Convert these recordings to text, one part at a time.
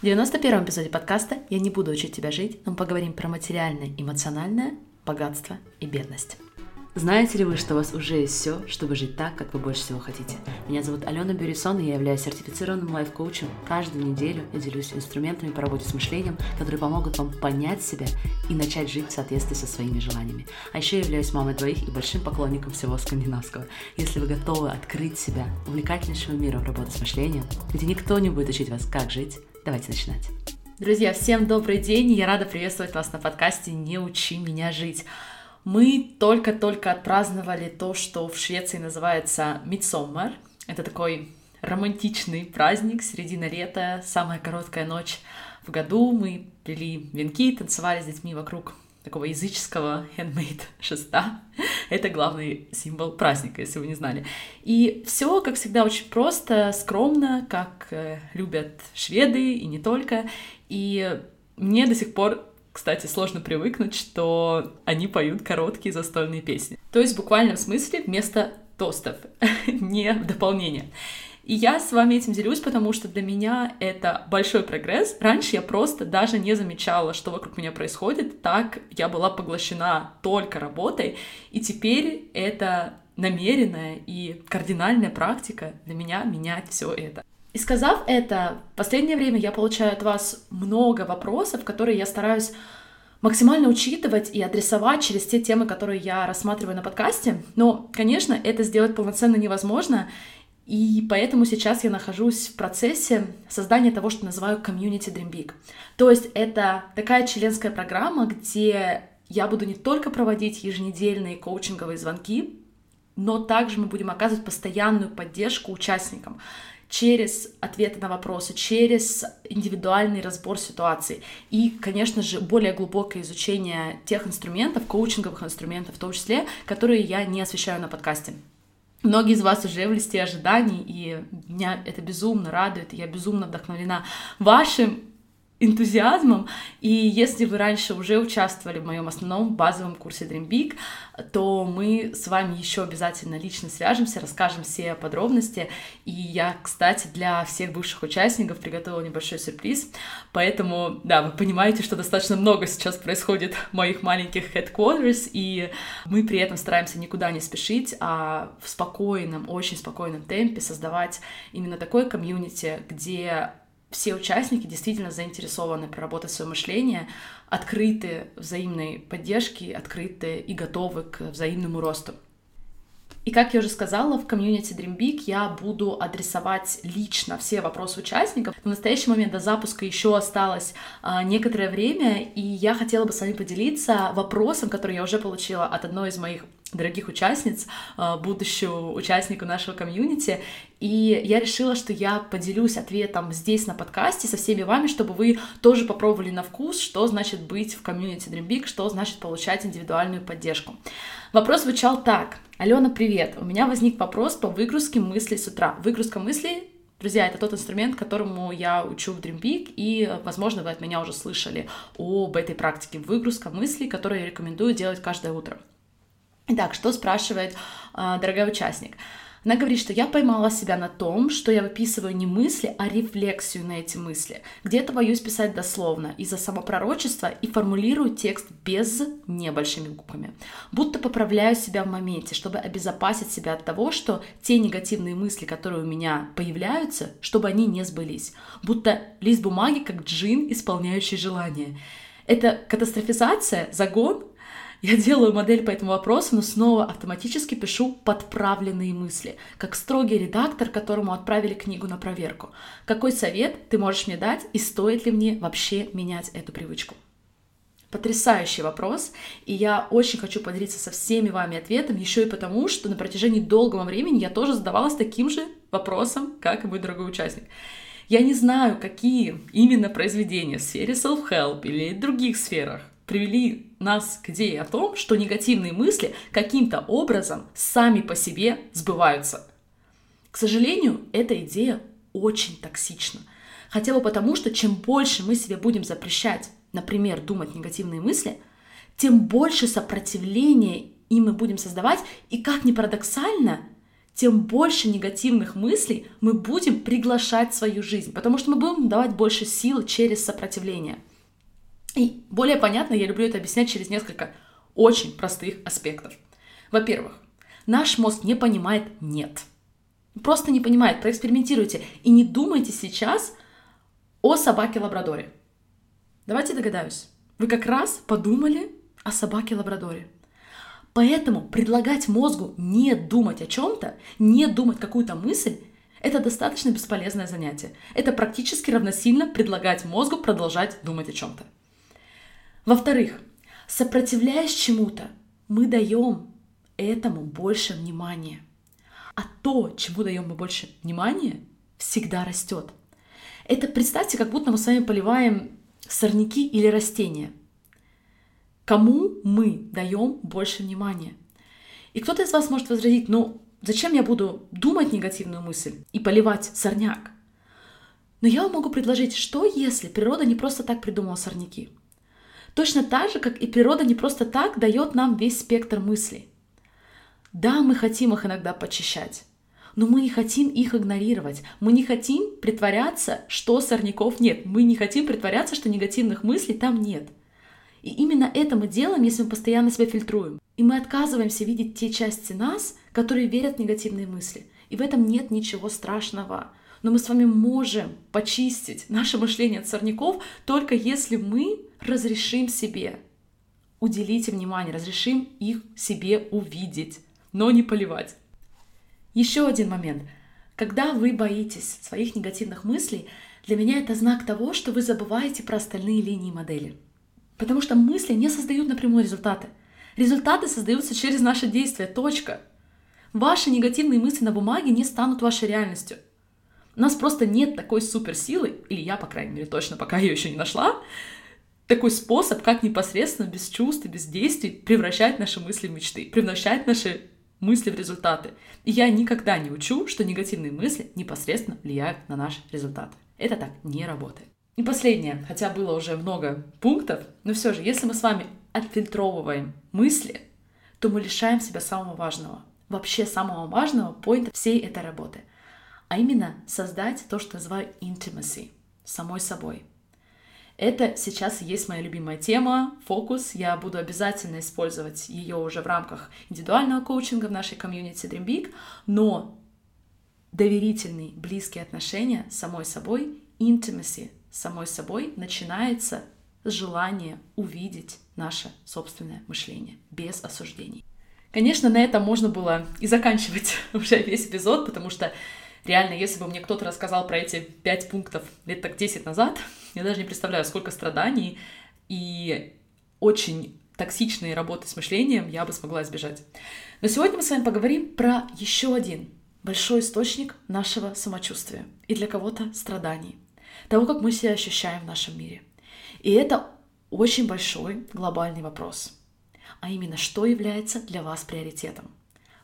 В 91-м эпизоде подкаста «Я не буду учить тебя жить», но мы поговорим про материальное, эмоциональное, богатство и бедность. Знаете ли вы, что у вас уже есть все, чтобы жить так, как вы больше всего хотите? Меня зовут Алена Бюрисон, и я являюсь сертифицированным лайф-коучем. Каждую неделю я делюсь инструментами по работе с мышлением, которые помогут вам понять себя и начать жить в соответствии со своими желаниями. А еще я являюсь мамой двоих и большим поклонником всего скандинавского. Если вы готовы открыть себя увлекательнейшему миру работы с мышлением, где никто не будет учить вас, как жить, давайте начинать. Друзья, всем добрый день! Я рада приветствовать вас на подкасте «Не учи меня жить». Мы только-только отпраздновали то, что в Швеции называется Мидсоммар. Это такой романтичный праздник, середина лета, самая короткая ночь в году. Мы плели венки, танцевали с детьми вокруг такого языческого handmade шеста. Это главный символ праздника, если вы не знали. И все, как всегда, очень просто, скромно, как э, любят шведы и не только. И мне до сих пор кстати, сложно привыкнуть, что они поют короткие застольные песни. То есть в буквальном смысле вместо тостов, не в дополнение. И я с вами этим делюсь, потому что для меня это большой прогресс. Раньше я просто даже не замечала, что вокруг меня происходит. Так я была поглощена только работой. И теперь это намеренная и кардинальная практика для меня менять все это. И сказав это, в последнее время я получаю от вас много вопросов, которые я стараюсь максимально учитывать и адресовать через те темы, которые я рассматриваю на подкасте. Но, конечно, это сделать полноценно невозможно, и поэтому сейчас я нахожусь в процессе создания того, что называю Community Dream Big. То есть это такая членская программа, где я буду не только проводить еженедельные коучинговые звонки, но также мы будем оказывать постоянную поддержку участникам через ответы на вопросы, через индивидуальный разбор ситуации и, конечно же, более глубокое изучение тех инструментов, коучинговых инструментов в том числе, которые я не освещаю на подкасте. Многие из вас уже в листе ожиданий, и меня это безумно радует, и я безумно вдохновлена вашим энтузиазмом. И если вы раньше уже участвовали в моем основном базовом курсе Dream Big, то мы с вами еще обязательно лично свяжемся, расскажем все подробности. И я, кстати, для всех бывших участников приготовила небольшой сюрприз. Поэтому, да, вы понимаете, что достаточно много сейчас происходит моих маленьких headquarters, и мы при этом стараемся никуда не спешить, а в спокойном, очень спокойном темпе создавать именно такое комьюнити, где все участники действительно заинтересованы проработать свое мышление, открыты взаимной поддержке, открыты и готовы к взаимному росту. И как я уже сказала, в комьюнити Dream Big я буду адресовать лично все вопросы участников. В настоящий момент до запуска еще осталось а, некоторое время, и я хотела бы с вами поделиться вопросом, который я уже получила от одной из моих дорогих участниц, а, будущего участника нашего комьюнити. И я решила, что я поделюсь ответом здесь на подкасте со всеми вами, чтобы вы тоже попробовали на вкус, что значит быть в комьюнити Dream Big, что значит получать индивидуальную поддержку. Вопрос звучал так. Алена, привет. У меня возник вопрос по выгрузке мыслей с утра. Выгрузка мыслей Друзья, это тот инструмент, которому я учу в Dream Peak, и, возможно, вы от меня уже слышали об этой практике выгрузка мыслей, которую я рекомендую делать каждое утро. Итак, что спрашивает э, дорогой участник? Она говорит, что я поймала себя на том, что я выписываю не мысли, а рефлексию на эти мысли. Где-то боюсь писать дословно из-за самопророчества и формулирую текст без небольшими буквами. Будто поправляю себя в моменте, чтобы обезопасить себя от того, что те негативные мысли, которые у меня появляются, чтобы они не сбылись. Будто лист бумаги, как джин, исполняющий желание. Это катастрофизация, загон, я делаю модель по этому вопросу, но снова автоматически пишу подправленные мысли, как строгий редактор, которому отправили книгу на проверку. Какой совет ты можешь мне дать и стоит ли мне вообще менять эту привычку? Потрясающий вопрос, и я очень хочу поделиться со всеми вами ответом, еще и потому, что на протяжении долгого времени я тоже задавалась таким же вопросом, как и мой дорогой участник. Я не знаю, какие именно произведения в сфере self-help или других сферах привели нас к идее о том, что негативные мысли каким-то образом сами по себе сбываются. К сожалению, эта идея очень токсична. Хотя бы потому, что чем больше мы себе будем запрещать, например, думать негативные мысли, тем больше сопротивления им мы будем создавать, и как ни парадоксально, тем больше негативных мыслей мы будем приглашать в свою жизнь, потому что мы будем давать больше силы через сопротивление. И более понятно, я люблю это объяснять через несколько очень простых аспектов. Во-первых, наш мозг не понимает «нет». Просто не понимает, проэкспериментируйте. И не думайте сейчас о собаке-лабрадоре. Давайте догадаюсь. Вы как раз подумали о собаке-лабрадоре. Поэтому предлагать мозгу не думать о чем-то, не думать какую-то мысль, это достаточно бесполезное занятие. Это практически равносильно предлагать мозгу продолжать думать о чем-то. Во-вторых, сопротивляясь чему-то, мы даем этому больше внимания. А то, чему даем мы больше внимания, всегда растет. Это представьте, как будто мы с вами поливаем сорняки или растения. Кому мы даем больше внимания? И кто-то из вас может возразить, ну зачем я буду думать негативную мысль и поливать сорняк? Но я вам могу предложить, что если природа не просто так придумала сорняки? Точно так же, как и природа не просто так дает нам весь спектр мыслей. Да, мы хотим их иногда почищать, но мы не хотим их игнорировать. Мы не хотим притворяться, что сорняков нет. Мы не хотим притворяться, что негативных мыслей там нет. И именно это мы делаем, если мы постоянно себя фильтруем. И мы отказываемся видеть те части нас, которые верят в негативные мысли. И в этом нет ничего страшного. Но мы с вами можем почистить наше мышление от сорняков только если мы разрешим себе уделить им внимание, разрешим их себе увидеть, но не поливать. Еще один момент. Когда вы боитесь своих негативных мыслей, для меня это знак того, что вы забываете про остальные линии модели. Потому что мысли не создают напрямую результаты. Результаты создаются через наши действия. Точка. Ваши негативные мысли на бумаге не станут вашей реальностью. У нас просто нет такой суперсилы, или я, по крайней мере, точно пока ее еще не нашла, такой способ, как непосредственно, без чувств и без действий превращать наши мысли в мечты, превращать наши мысли в результаты. И я никогда не учу, что негативные мысли непосредственно влияют на наши результаты. Это так не работает. И последнее, хотя было уже много пунктов, но все же, если мы с вами отфильтровываем мысли, то мы лишаем себя самого важного, вообще самого важного поинта всей этой работы, а именно создать то, что называю intimacy, самой собой – это сейчас и есть моя любимая тема, фокус. Я буду обязательно использовать ее уже в рамках индивидуального коучинга в нашей комьюнити Dream Big, но доверительные, близкие отношения с самой собой, intimacy с самой собой начинается с желания увидеть наше собственное мышление без осуждений. Конечно, на этом можно было и заканчивать уже весь эпизод, потому что реально, если бы мне кто-то рассказал про эти пять пунктов лет так 10 назад, я даже не представляю, сколько страданий и очень токсичной работы с мышлением я бы смогла избежать. Но сегодня мы с вами поговорим про еще один большой источник нашего самочувствия и для кого-то страданий, того, как мы себя ощущаем в нашем мире. И это очень большой глобальный вопрос. А именно, что является для вас приоритетом?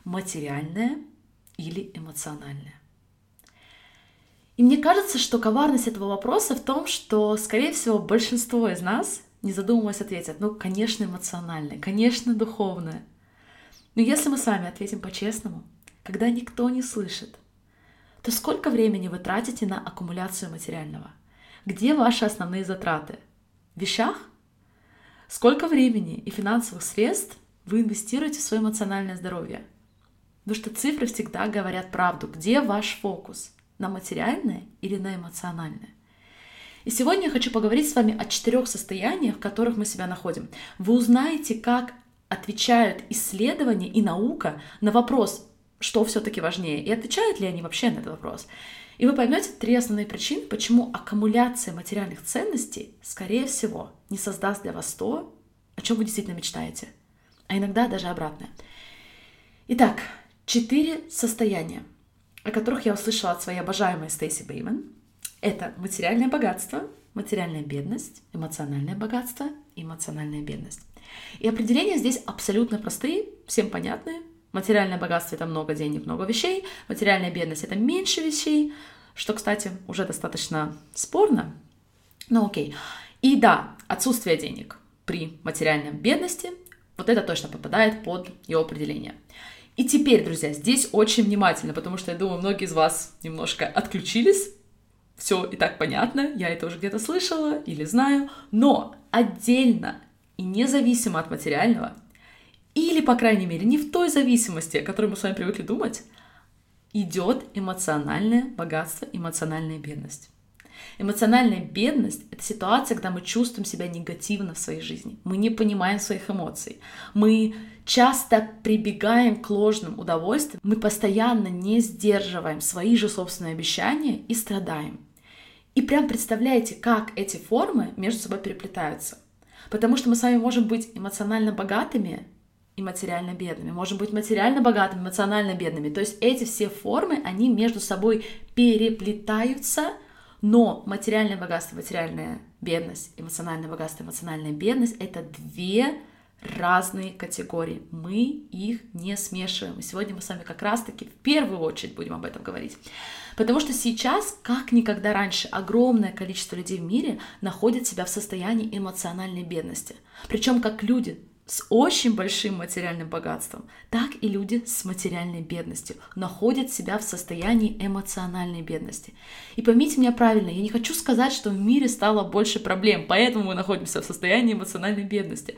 Материальное или эмоциональное? И мне кажется, что коварность этого вопроса в том, что, скорее всего, большинство из нас, не задумываясь, ответят, ну, конечно, эмоциональное, конечно, духовное. Но если мы с вами ответим по-честному, когда никто не слышит, то сколько времени вы тратите на аккумуляцию материального? Где ваши основные затраты? В вещах? Сколько времени и финансовых средств вы инвестируете в свое эмоциональное здоровье? Потому что цифры всегда говорят правду. Где ваш фокус? На материальное или на эмоциональное. И сегодня я хочу поговорить с вами о четырех состояниях, в которых мы себя находим. Вы узнаете, как отвечают исследования и наука на вопрос, что все-таки важнее, и отвечают ли они вообще на этот вопрос. И вы поймете три основные причины, почему аккумуляция материальных ценностей, скорее всего, не создаст для вас то, о чем вы действительно мечтаете, а иногда даже обратное. Итак, четыре состояния – о которых я услышала от своей обожаемой Стейси Бейман. Это материальное богатство, материальная бедность, эмоциональное богатство эмоциональная бедность. И определения здесь абсолютно простые, всем понятные. Материальное богатство — это много денег, много вещей. Материальная бедность — это меньше вещей, что, кстати, уже достаточно спорно. Ну окей. И да, отсутствие денег при материальной бедности, вот это точно попадает под его определение. И теперь, друзья, здесь очень внимательно, потому что я думаю, многие из вас немножко отключились. Все и так понятно, я это уже где-то слышала или знаю, но отдельно и независимо от материального, или, по крайней мере, не в той зависимости, о которой мы с вами привыкли думать, идет эмоциональное богатство, эмоциональная бедность. Эмоциональная бедность — это ситуация, когда мы чувствуем себя негативно в своей жизни. Мы не понимаем своих эмоций. Мы часто прибегаем к ложным удовольствиям. Мы постоянно не сдерживаем свои же собственные обещания и страдаем. И прям представляете, как эти формы между собой переплетаются. Потому что мы с вами можем быть эмоционально богатыми и материально бедными, можем быть материально богатыми, эмоционально бедными. То есть эти все формы, они между собой переплетаются — но материальное богатство, материальная бедность, эмоциональное богатство, эмоциональная бедность — это две разные категории. Мы их не смешиваем. И сегодня мы с вами как раз-таки в первую очередь будем об этом говорить. Потому что сейчас, как никогда раньше, огромное количество людей в мире находят себя в состоянии эмоциональной бедности. Причем как люди с очень большим материальным богатством, так и люди с материальной бедностью находят себя в состоянии эмоциональной бедности. И поймите меня правильно, я не хочу сказать, что в мире стало больше проблем, поэтому мы находимся в состоянии эмоциональной бедности.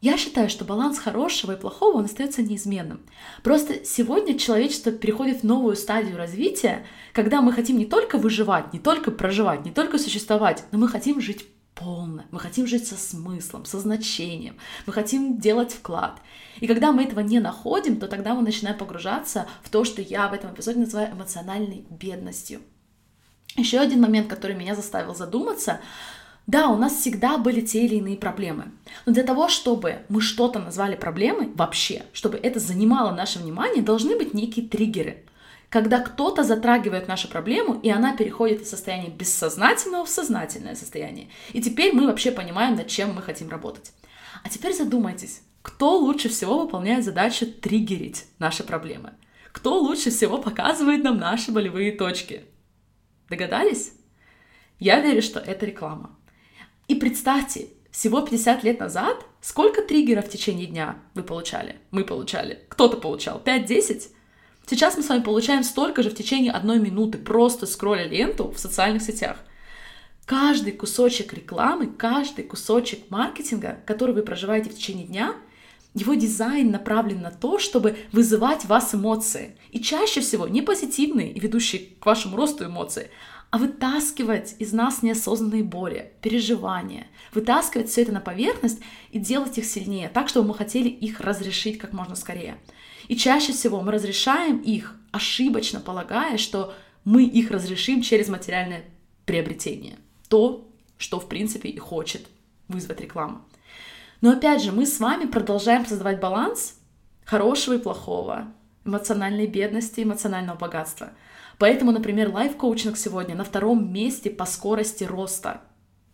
Я считаю, что баланс хорошего и плохого, он остается неизменным. Просто сегодня человечество переходит в новую стадию развития, когда мы хотим не только выживать, не только проживать, не только существовать, но мы хотим жить полно. Мы хотим жить со смыслом, со значением. Мы хотим делать вклад. И когда мы этого не находим, то тогда мы начинаем погружаться в то, что я в этом эпизоде называю эмоциональной бедностью. Еще один момент, который меня заставил задуматься, да, у нас всегда были те или иные проблемы. Но для того, чтобы мы что-то назвали проблемой вообще, чтобы это занимало наше внимание, должны быть некие триггеры когда кто-то затрагивает нашу проблему, и она переходит из состояния бессознательного в сознательное состояние. И теперь мы вообще понимаем, над чем мы хотим работать. А теперь задумайтесь, кто лучше всего выполняет задачу триггерить наши проблемы? Кто лучше всего показывает нам наши болевые точки? Догадались? Я верю, что это реклама. И представьте, всего 50 лет назад сколько триггеров в течение дня вы получали? Мы получали. Кто-то получал 5-10? Сейчас мы с вами получаем столько же в течение одной минуты, просто скролля ленту в социальных сетях. Каждый кусочек рекламы, каждый кусочек маркетинга, который вы проживаете в течение дня, его дизайн направлен на то, чтобы вызывать в вас эмоции. И чаще всего не позитивные ведущие к вашему росту эмоции, а вытаскивать из нас неосознанные боли, переживания, вытаскивать все это на поверхность и делать их сильнее, так, чтобы мы хотели их разрешить как можно скорее. И чаще всего мы разрешаем их, ошибочно полагая, что мы их разрешим через материальное приобретение. То, что в принципе и хочет вызвать реклама. Но опять же, мы с вами продолжаем создавать баланс хорошего и плохого, эмоциональной бедности, эмоционального богатства. Поэтому, например, лайф-коучинг сегодня на втором месте по скорости роста.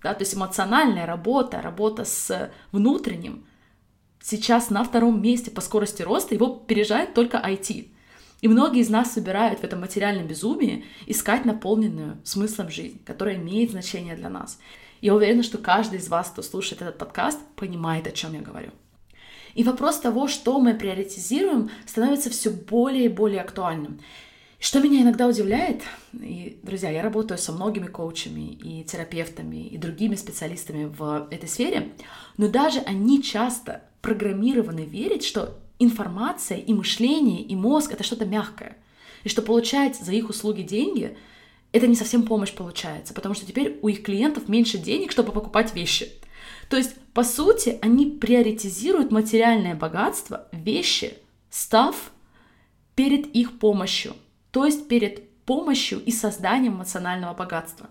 Да, то есть эмоциональная работа, работа с внутренним сейчас на втором месте по скорости роста, его пережает только IT. И многие из нас собирают в этом материальном безумии искать наполненную смыслом жизнь, которая имеет значение для нас. Я уверена, что каждый из вас, кто слушает этот подкаст, понимает, о чем я говорю. И вопрос того, что мы приоритизируем, становится все более и более актуальным. Что меня иногда удивляет, и, друзья, я работаю со многими коучами и терапевтами и другими специалистами в этой сфере, но даже они часто программированы верить, что информация и мышление и мозг — это что-то мягкое, и что получать за их услуги деньги — это не совсем помощь получается, потому что теперь у их клиентов меньше денег, чтобы покупать вещи. То есть, по сути, они приоритизируют материальное богатство, вещи, став перед их помощью, то есть перед помощью и созданием эмоционального богатства.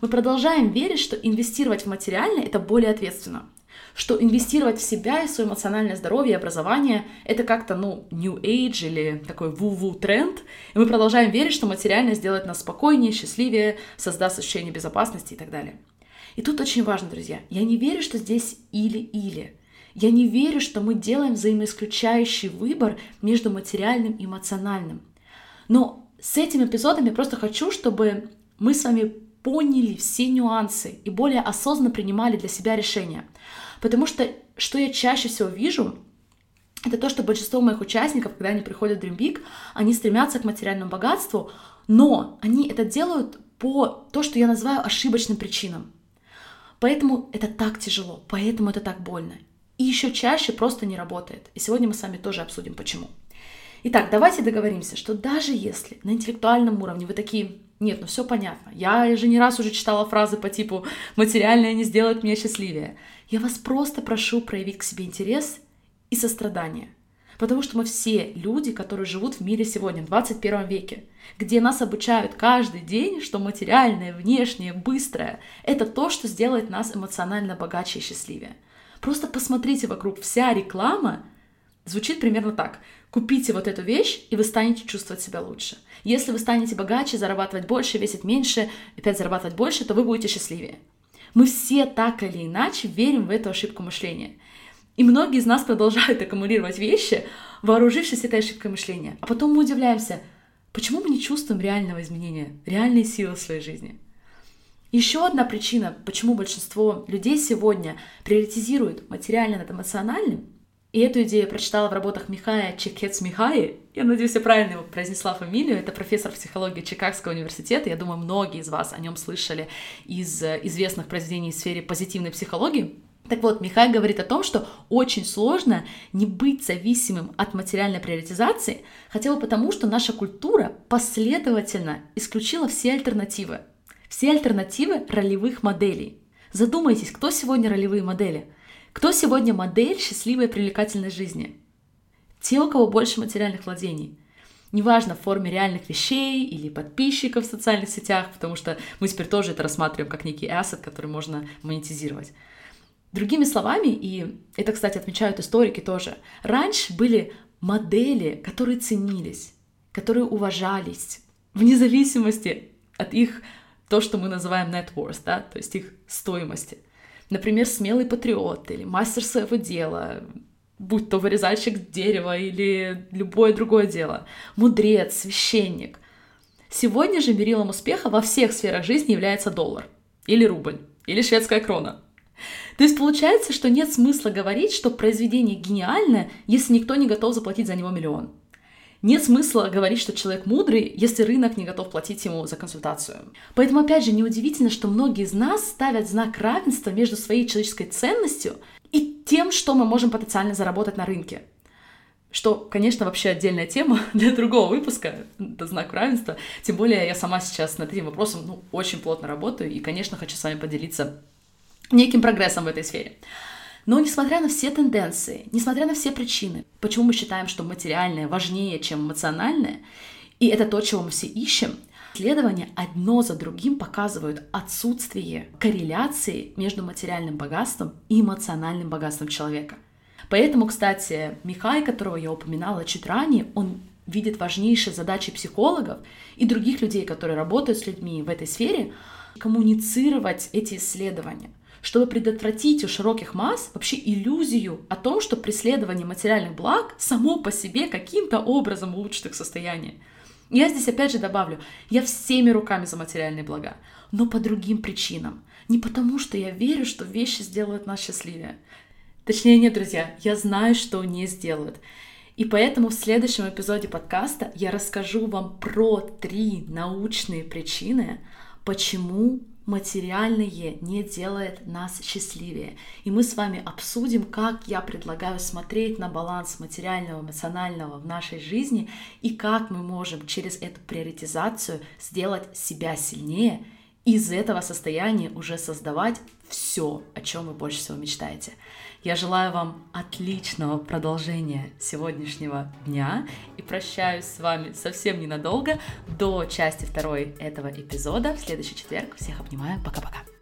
Мы продолжаем верить, что инвестировать в материальное — это более ответственно — что инвестировать в себя и свое эмоциональное здоровье и образование — это как-то, ну, new age или такой ву-ву тренд, и мы продолжаем верить, что материально сделает нас спокойнее, счастливее, создаст ощущение безопасности и так далее. И тут очень важно, друзья, я не верю, что здесь или-или. Я не верю, что мы делаем взаимоисключающий выбор между материальным и эмоциональным. Но с этим эпизодом я просто хочу, чтобы мы с вами поняли все нюансы и более осознанно принимали для себя решения. Потому что что я чаще всего вижу, это то, что большинство моих участников, когда они приходят в Dream Big, они стремятся к материальному богатству, но они это делают по то, что я называю ошибочным причинам. Поэтому это так тяжело, поэтому это так больно. И еще чаще просто не работает. И сегодня мы с вами тоже обсудим, почему. Итак, давайте договоримся, что даже если на интеллектуальном уровне вы такие, нет, ну все понятно, я же не раз уже читала фразы по типу «материальное не сделает меня счастливее», я вас просто прошу проявить к себе интерес и сострадание. Потому что мы все люди, которые живут в мире сегодня, в 21 веке, где нас обучают каждый день, что материальное, внешнее, быстрое — это то, что сделает нас эмоционально богаче и счастливее. Просто посмотрите вокруг, вся реклама звучит примерно так. Купите вот эту вещь, и вы станете чувствовать себя лучше. Если вы станете богаче, зарабатывать больше, весить меньше, опять зарабатывать больше, то вы будете счастливее. Мы все так или иначе верим в эту ошибку мышления. И многие из нас продолжают аккумулировать вещи, вооружившись этой ошибкой мышления. А потом мы удивляемся, почему мы не чувствуем реального изменения, реальной силы в своей жизни. Еще одна причина, почему большинство людей сегодня приоритизируют материально над эмоциональным, и эту идею я прочитала в работах Михая Чекец Михаи. Я надеюсь, я правильно его произнесла фамилию. Это профессор психологии Чикагского университета. Я думаю, многие из вас о нем слышали из э, известных произведений в сфере позитивной психологии. Так вот, Михай говорит о том, что очень сложно не быть зависимым от материальной приоритизации, хотя бы потому, что наша культура последовательно исключила все альтернативы. Все альтернативы ролевых моделей. Задумайтесь, кто сегодня ролевые модели? Кто сегодня модель счастливой и привлекательной жизни? Те, у кого больше материальных владений. Неважно, в форме реальных вещей или подписчиков в социальных сетях, потому что мы теперь тоже это рассматриваем как некий ассет, который можно монетизировать. Другими словами, и это, кстати, отмечают историки тоже, раньше были модели, которые ценились, которые уважались, вне зависимости от их, то, что мы называем net worth, да, то есть их стоимости. Например, смелый патриот или мастер своего дела, будь то вырезальщик дерева или любое другое дело, мудрец, священник. Сегодня же мерилом успеха во всех сферах жизни является доллар, или рубль, или шведская крона. То есть получается, что нет смысла говорить, что произведение гениальное, если никто не готов заплатить за него миллион. Нет смысла говорить, что человек мудрый, если рынок не готов платить ему за консультацию. Поэтому, опять же, неудивительно, что многие из нас ставят знак равенства между своей человеческой ценностью и тем, что мы можем потенциально заработать на рынке. Что, конечно, вообще отдельная тема для другого выпуска, это знак равенства. Тем более я сама сейчас над этим вопросом ну, очень плотно работаю и, конечно, хочу с вами поделиться неким прогрессом в этой сфере. Но несмотря на все тенденции, несмотря на все причины, почему мы считаем, что материальное важнее, чем эмоциональное, и это то, чего мы все ищем, исследования одно за другим показывают отсутствие корреляции между материальным богатством и эмоциональным богатством человека. Поэтому, кстати, Михай, которого я упоминала чуть ранее, он видит важнейшие задачи психологов и других людей, которые работают с людьми в этой сфере, коммуницировать эти исследования – чтобы предотвратить у широких масс вообще иллюзию о том, что преследование материальных благ само по себе каким-то образом улучшит их состояние. Я здесь опять же добавлю, я всеми руками за материальные блага, но по другим причинам. Не потому, что я верю, что вещи сделают нас счастливее. Точнее, нет, друзья, я знаю, что не сделают. И поэтому в следующем эпизоде подкаста я расскажу вам про три научные причины, почему материальное не делает нас счастливее. И мы с вами обсудим, как я предлагаю смотреть на баланс материального, эмоционального в нашей жизни и как мы можем через эту приоритизацию сделать себя сильнее из этого состояния уже создавать все, о чем вы больше всего мечтаете. Я желаю вам отличного продолжения сегодняшнего дня и прощаюсь с вами совсем ненадолго до части второй этого эпизода в следующий четверг. Всех обнимаю. Пока-пока.